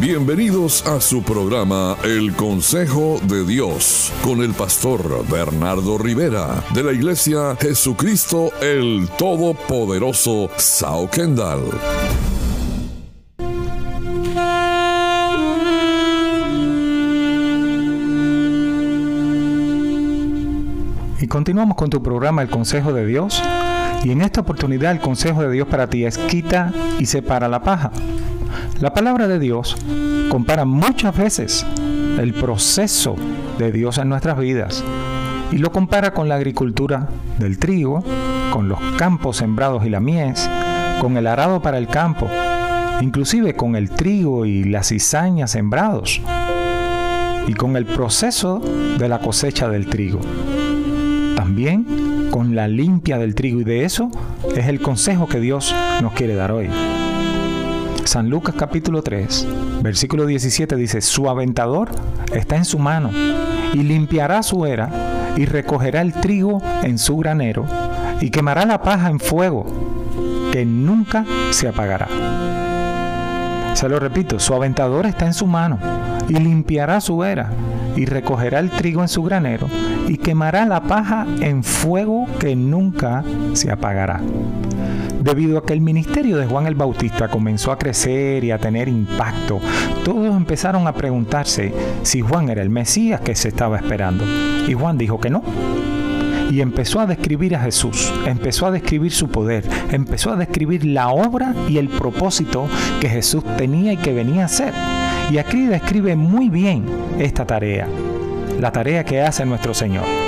Bienvenidos a su programa El Consejo de Dios con el pastor Bernardo Rivera de la Iglesia Jesucristo el Todopoderoso Sao Kendall. Y continuamos con tu programa El Consejo de Dios. Y en esta oportunidad el consejo de Dios para ti es quita y separa la paja. La palabra de Dios compara muchas veces el proceso de Dios en nuestras vidas y lo compara con la agricultura del trigo, con los campos sembrados y la mies, con el arado para el campo, inclusive con el trigo y la cizaña sembrados y con el proceso de la cosecha del trigo. También con la limpia del trigo y de eso es el consejo que Dios nos quiere dar hoy. San Lucas capítulo 3, versículo 17 dice, su aventador está en su mano y limpiará su era y recogerá el trigo en su granero y quemará la paja en fuego que nunca se apagará. Se lo repito, su aventador está en su mano y limpiará su era y recogerá el trigo en su granero y quemará la paja en fuego que nunca se apagará. Debido a que el ministerio de Juan el Bautista comenzó a crecer y a tener impacto, todos empezaron a preguntarse si Juan era el Mesías que se estaba esperando. Y Juan dijo que no. Y empezó a describir a Jesús, empezó a describir su poder, empezó a describir la obra y el propósito que Jesús tenía y que venía a hacer. Y aquí describe muy bien esta tarea, la tarea que hace nuestro Señor.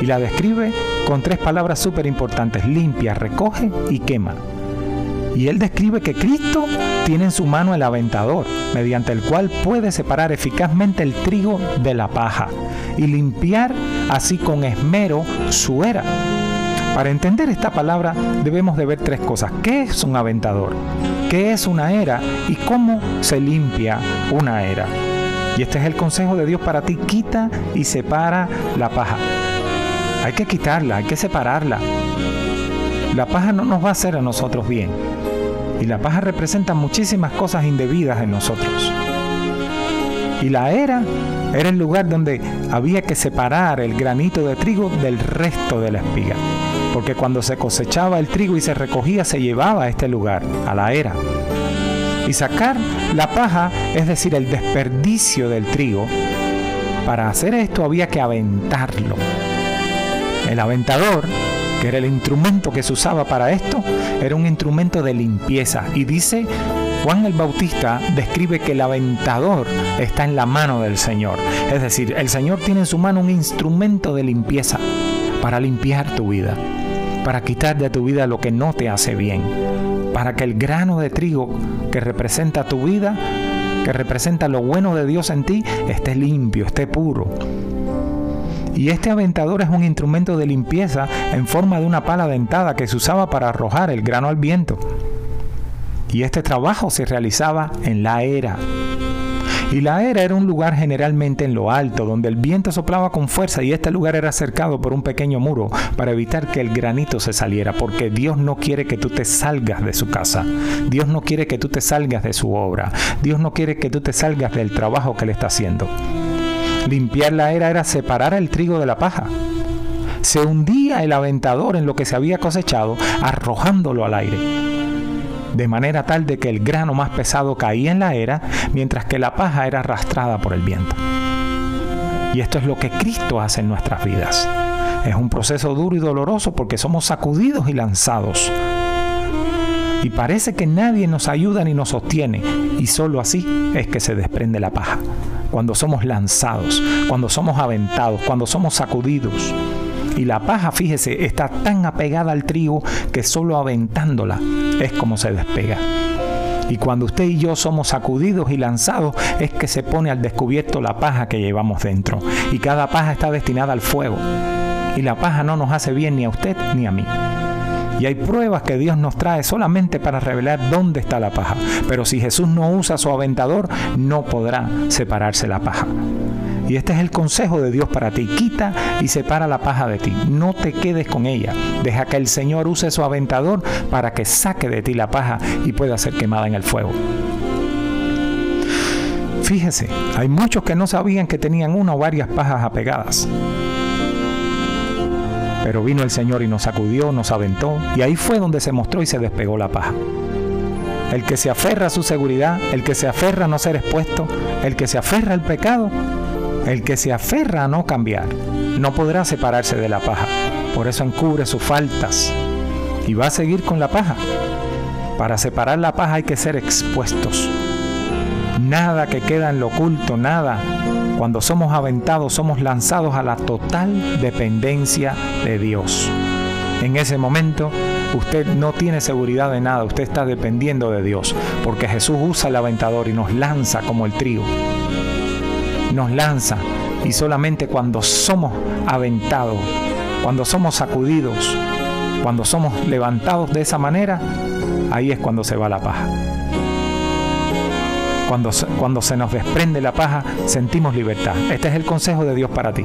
Y la describe con tres palabras súper importantes, limpia, recoge y quema. Y él describe que Cristo tiene en su mano el aventador, mediante el cual puede separar eficazmente el trigo de la paja y limpiar así con esmero su era. Para entender esta palabra debemos de ver tres cosas. ¿Qué es un aventador? ¿Qué es una era? ¿Y cómo se limpia una era? Y este es el consejo de Dios para ti. Quita y separa la paja. Hay que quitarla, hay que separarla. La paja no nos va a hacer a nosotros bien. Y la paja representa muchísimas cosas indebidas en nosotros. Y la era era el lugar donde había que separar el granito de trigo del resto de la espiga. Porque cuando se cosechaba el trigo y se recogía, se llevaba a este lugar, a la era. Y sacar la paja, es decir, el desperdicio del trigo, para hacer esto había que aventarlo. El aventador, que era el instrumento que se usaba para esto, era un instrumento de limpieza. Y dice, Juan el Bautista describe que el aventador está en la mano del Señor. Es decir, el Señor tiene en su mano un instrumento de limpieza para limpiar tu vida, para quitar de tu vida lo que no te hace bien, para que el grano de trigo que representa tu vida, que representa lo bueno de Dios en ti, esté limpio, esté puro. Y este aventador es un instrumento de limpieza en forma de una pala dentada que se usaba para arrojar el grano al viento. Y este trabajo se realizaba en la era. Y la era era un lugar generalmente en lo alto, donde el viento soplaba con fuerza y este lugar era cercado por un pequeño muro para evitar que el granito se saliera, porque Dios no quiere que tú te salgas de su casa. Dios no quiere que tú te salgas de su obra. Dios no quiere que tú te salgas del trabajo que le está haciendo. Limpiar la era era separar el trigo de la paja. Se hundía el aventador en lo que se había cosechado, arrojándolo al aire. De manera tal de que el grano más pesado caía en la era, mientras que la paja era arrastrada por el viento. Y esto es lo que Cristo hace en nuestras vidas. Es un proceso duro y doloroso porque somos sacudidos y lanzados. Y parece que nadie nos ayuda ni nos sostiene, y solo así es que se desprende la paja cuando somos lanzados, cuando somos aventados, cuando somos sacudidos. Y la paja, fíjese, está tan apegada al trigo que solo aventándola es como se despega. Y cuando usted y yo somos sacudidos y lanzados es que se pone al descubierto la paja que llevamos dentro. Y cada paja está destinada al fuego. Y la paja no nos hace bien ni a usted ni a mí. Y hay pruebas que Dios nos trae solamente para revelar dónde está la paja. Pero si Jesús no usa su aventador, no podrá separarse la paja. Y este es el consejo de Dios para ti. Quita y separa la paja de ti. No te quedes con ella. Deja que el Señor use su aventador para que saque de ti la paja y pueda ser quemada en el fuego. Fíjese, hay muchos que no sabían que tenían una o varias pajas apegadas. Pero vino el Señor y nos sacudió, nos aventó, y ahí fue donde se mostró y se despegó la paja. El que se aferra a su seguridad, el que se aferra a no ser expuesto, el que se aferra al pecado, el que se aferra a no cambiar, no podrá separarse de la paja. Por eso encubre sus faltas y va a seguir con la paja. Para separar la paja hay que ser expuestos. Nada que queda en lo oculto, nada. Cuando somos aventados somos lanzados a la total dependencia de Dios. En ese momento usted no tiene seguridad de nada, usted está dependiendo de Dios, porque Jesús usa el aventador y nos lanza como el trigo. Nos lanza y solamente cuando somos aventados, cuando somos sacudidos, cuando somos levantados de esa manera, ahí es cuando se va la paja. Cuando, cuando se nos desprende la paja, sentimos libertad. Este es el consejo de Dios para ti.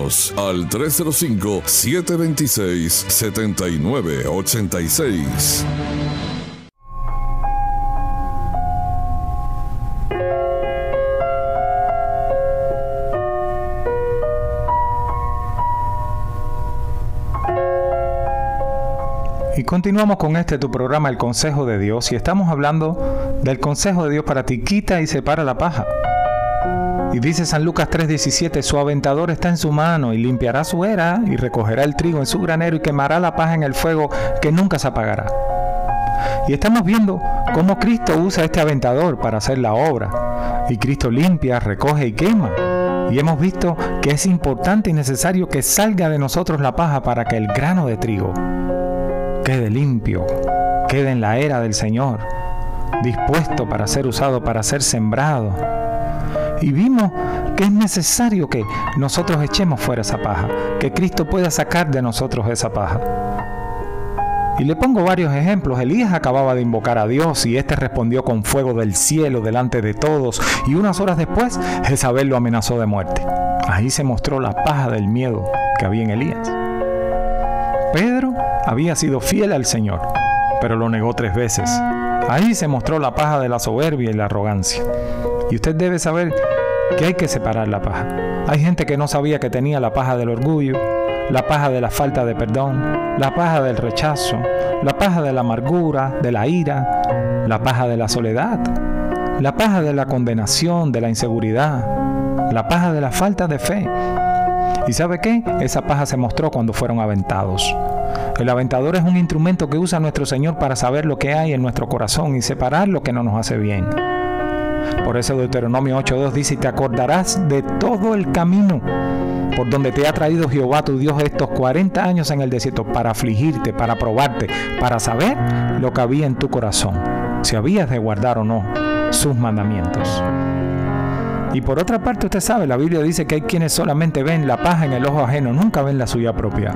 al 305-726-7986. Y continuamos con este tu programa El Consejo de Dios y estamos hablando del consejo de Dios para ti. Quita y separa la paja. Y dice San Lucas 3:17, su aventador está en su mano y limpiará su era y recogerá el trigo en su granero y quemará la paja en el fuego que nunca se apagará. Y estamos viendo cómo Cristo usa este aventador para hacer la obra. Y Cristo limpia, recoge y quema. Y hemos visto que es importante y necesario que salga de nosotros la paja para que el grano de trigo quede limpio, quede en la era del Señor, dispuesto para ser usado, para ser sembrado y vimos que es necesario que nosotros echemos fuera esa paja, que Cristo pueda sacar de nosotros esa paja. Y le pongo varios ejemplos. Elías acababa de invocar a Dios y éste respondió con fuego del cielo delante de todos y unas horas después Jezabel lo amenazó de muerte. Ahí se mostró la paja del miedo que había en Elías. Pedro había sido fiel al Señor, pero lo negó tres veces. Ahí se mostró la paja de la soberbia y la arrogancia. Y usted debe saber que hay que separar la paja. Hay gente que no sabía que tenía la paja del orgullo, la paja de la falta de perdón, la paja del rechazo, la paja de la amargura, de la ira, la paja de la soledad, la paja de la condenación, de la inseguridad, la paja de la falta de fe. ¿Y sabe qué? Esa paja se mostró cuando fueron aventados. El aventador es un instrumento que usa nuestro Señor para saber lo que hay en nuestro corazón y separar lo que no nos hace bien. Por eso Deuteronomio 8.2 dice, y te acordarás de todo el camino por donde te ha traído Jehová tu Dios estos 40 años en el desierto para afligirte, para probarte, para saber lo que había en tu corazón, si habías de guardar o no sus mandamientos. Y por otra parte, usted sabe, la Biblia dice que hay quienes solamente ven la paja en el ojo ajeno, nunca ven la suya propia.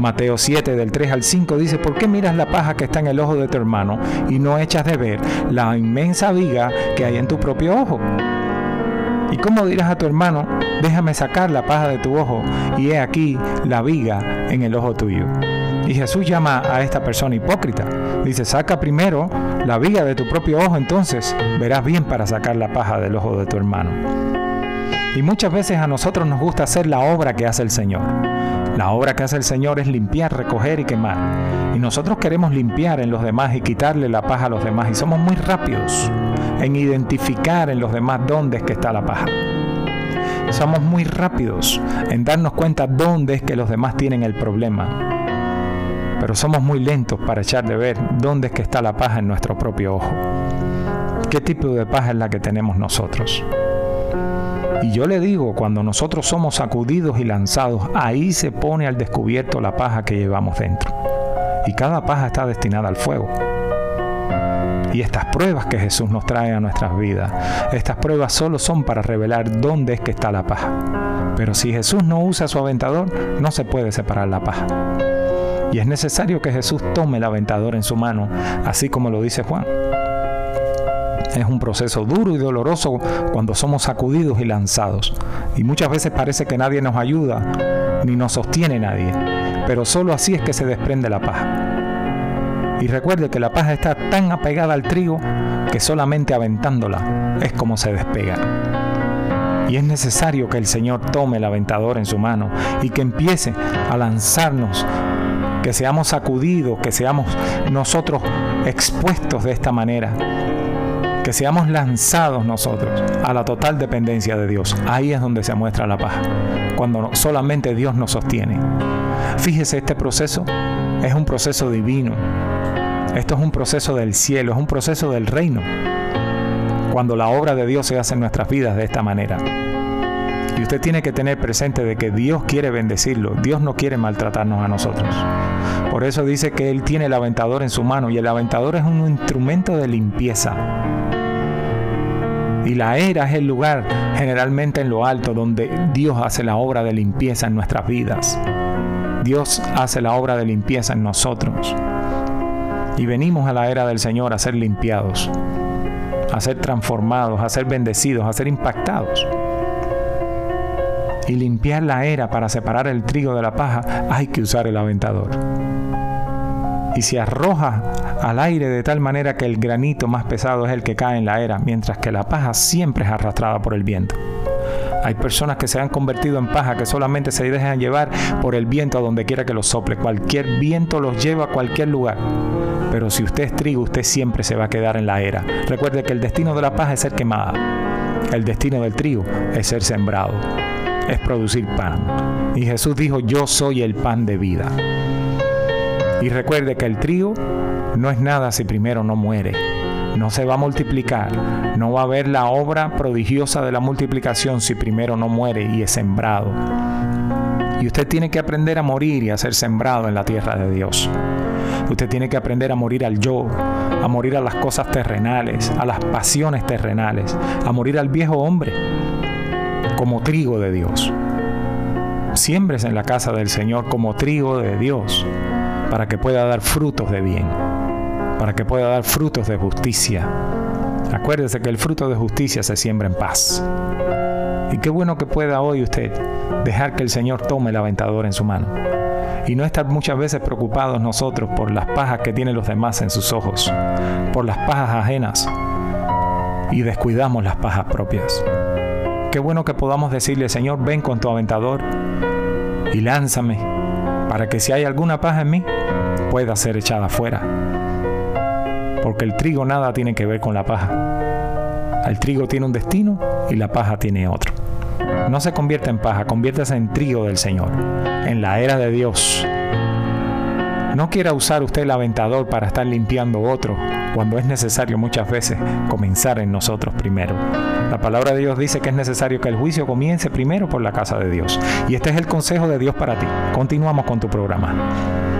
Mateo 7 del 3 al 5 dice, ¿por qué miras la paja que está en el ojo de tu hermano y no echas de ver la inmensa viga que hay en tu propio ojo? ¿Y cómo dirás a tu hermano, déjame sacar la paja de tu ojo y he aquí la viga en el ojo tuyo? Y Jesús llama a esta persona hipócrita. Dice, saca primero la viga de tu propio ojo, entonces verás bien para sacar la paja del ojo de tu hermano. Y muchas veces a nosotros nos gusta hacer la obra que hace el Señor. La obra que hace el Señor es limpiar, recoger y quemar. Y nosotros queremos limpiar en los demás y quitarle la paja a los demás. Y somos muy rápidos en identificar en los demás dónde es que está la paja. Somos muy rápidos en darnos cuenta dónde es que los demás tienen el problema. Pero somos muy lentos para echar de ver dónde es que está la paja en nuestro propio ojo. ¿Qué tipo de paja es la que tenemos nosotros? Y yo le digo, cuando nosotros somos sacudidos y lanzados, ahí se pone al descubierto la paja que llevamos dentro. Y cada paja está destinada al fuego. Y estas pruebas que Jesús nos trae a nuestras vidas, estas pruebas solo son para revelar dónde es que está la paja. Pero si Jesús no usa su aventador, no se puede separar la paja. Y es necesario que Jesús tome el aventador en su mano, así como lo dice Juan. Es un proceso duro y doloroso cuando somos sacudidos y lanzados. Y muchas veces parece que nadie nos ayuda, ni nos sostiene nadie. Pero solo así es que se desprende la paja. Y recuerde que la paja está tan apegada al trigo que solamente aventándola es como se despega. Y es necesario que el Señor tome el aventador en su mano y que empiece a lanzarnos, que seamos sacudidos, que seamos nosotros expuestos de esta manera que seamos lanzados nosotros a la total dependencia de Dios. Ahí es donde se muestra la paz, cuando solamente Dios nos sostiene. Fíjese, este proceso es un proceso divino. Esto es un proceso del cielo, es un proceso del reino. Cuando la obra de Dios se hace en nuestras vidas de esta manera. Y usted tiene que tener presente de que Dios quiere bendecirlo, Dios no quiere maltratarnos a nosotros. Por eso dice que Él tiene el aventador en su mano y el aventador es un instrumento de limpieza. Y la era es el lugar generalmente en lo alto donde Dios hace la obra de limpieza en nuestras vidas. Dios hace la obra de limpieza en nosotros. Y venimos a la era del Señor a ser limpiados, a ser transformados, a ser bendecidos, a ser impactados. Y limpiar la era para separar el trigo de la paja, hay que usar el aventador y se arroja al aire de tal manera que el granito más pesado es el que cae en la era, mientras que la paja siempre es arrastrada por el viento. Hay personas que se han convertido en paja que solamente se dejan llevar por el viento a donde quiera que los sople. Cualquier viento los lleva a cualquier lugar. Pero si usted es trigo, usted siempre se va a quedar en la era. Recuerde que el destino de la paja es ser quemada. El destino del trigo es ser sembrado. Es producir pan. Y Jesús dijo, yo soy el pan de vida. Y recuerde que el trigo no es nada si primero no muere. No se va a multiplicar. No va a haber la obra prodigiosa de la multiplicación si primero no muere y es sembrado. Y usted tiene que aprender a morir y a ser sembrado en la tierra de Dios. Usted tiene que aprender a morir al yo, a morir a las cosas terrenales, a las pasiones terrenales, a morir al viejo hombre como trigo de Dios. Siembres en la casa del Señor como trigo de Dios para que pueda dar frutos de bien, para que pueda dar frutos de justicia. Acuérdese que el fruto de justicia se siembra en paz. Y qué bueno que pueda hoy usted dejar que el Señor tome el aventador en su mano. Y no estar muchas veces preocupados nosotros por las pajas que tienen los demás en sus ojos, por las pajas ajenas, y descuidamos las pajas propias. Qué bueno que podamos decirle, Señor, ven con tu aventador y lánzame para que si hay alguna paja en mí, pueda ser echada fuera. Porque el trigo nada tiene que ver con la paja. El trigo tiene un destino y la paja tiene otro. No se convierta en paja, conviértase en trigo del Señor, en la era de Dios. No quiera usar usted el aventador para estar limpiando otro, cuando es necesario muchas veces comenzar en nosotros primero. La palabra de Dios dice que es necesario que el juicio comience primero por la casa de Dios. Y este es el consejo de Dios para ti. Continuamos con tu programa.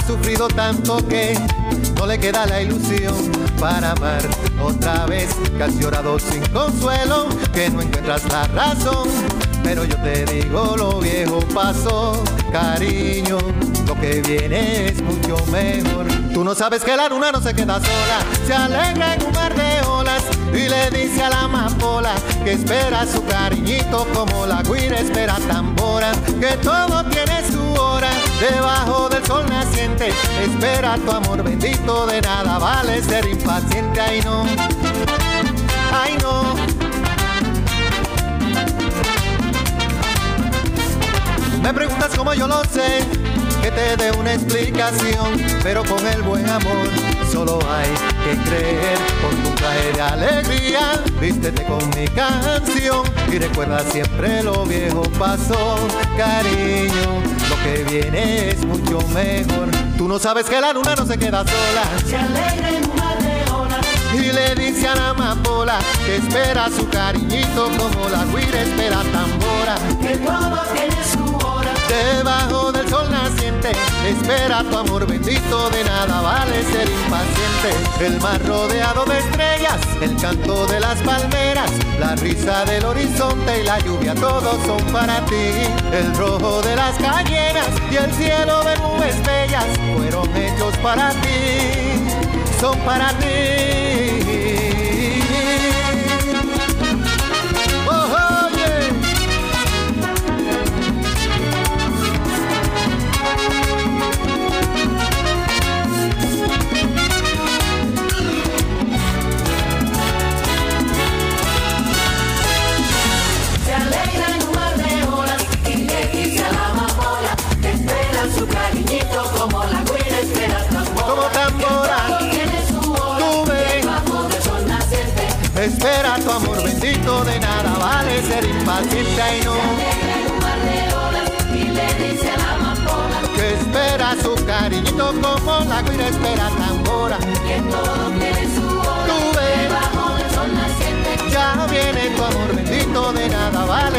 Sufrido tanto que no le queda la ilusión para amar otra vez. Que has llorado sin consuelo, que no encuentras la razón. Pero yo te digo, lo viejo pasó, cariño. Lo que viene es mucho mejor. Tú no sabes que la luna no se queda sola, se alegra en un mar de olas y le dice a la amapola que espera su cariñito como la guira espera tambora, que todo tiene su debajo del sol naciente. Espera tu amor bendito, de nada vale ser impaciente, ay no, ay no. Me preguntas cómo yo lo sé, que te dé una explicación, pero con el buen amor solo hay que creer. Con tu traje de alegría, vístete con mi canción y recuerda siempre lo viejo pasó, cariño. Lo que viene es mucho mejor. Tú no sabes que la luna no se queda sola. Se alegra en un mar de olas. Y le dice a la amapola que espera su cariñito como la guira espera tambora. Espera tu amor bendito, de nada vale ser impaciente. El mar rodeado de estrellas, el canto de las palmeras, la risa del horizonte y la lluvia, todos son para ti. El rojo de las cañeras y el cielo de nubes bellas, fueron hechos para ti, son para ti.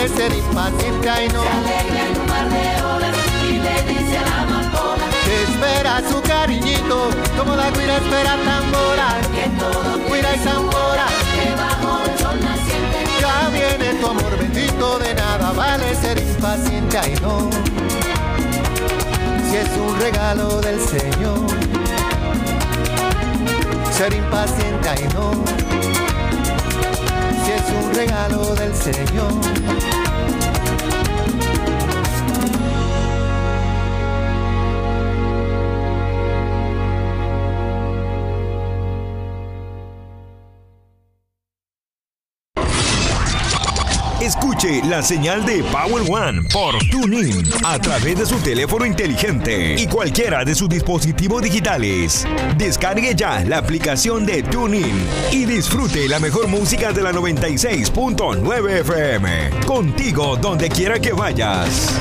Ser impaciente y no. Se alegra en un mar de olas. Y le dice a la amapola Que espera su cariñito como la guira espera tambora. que todo Guira y tambora. debajo del sol naciente. Ya viene tu amor bendito, de nada vale ser impaciente y no. Si es un regalo del Señor, ser impaciente y no. Regalo del Señor. La señal de Power One por TuneIn a través de su teléfono inteligente y cualquiera de sus dispositivos digitales. Descargue ya la aplicación de TuneIn y disfrute la mejor música de la 96.9 FM. Contigo donde quiera que vayas.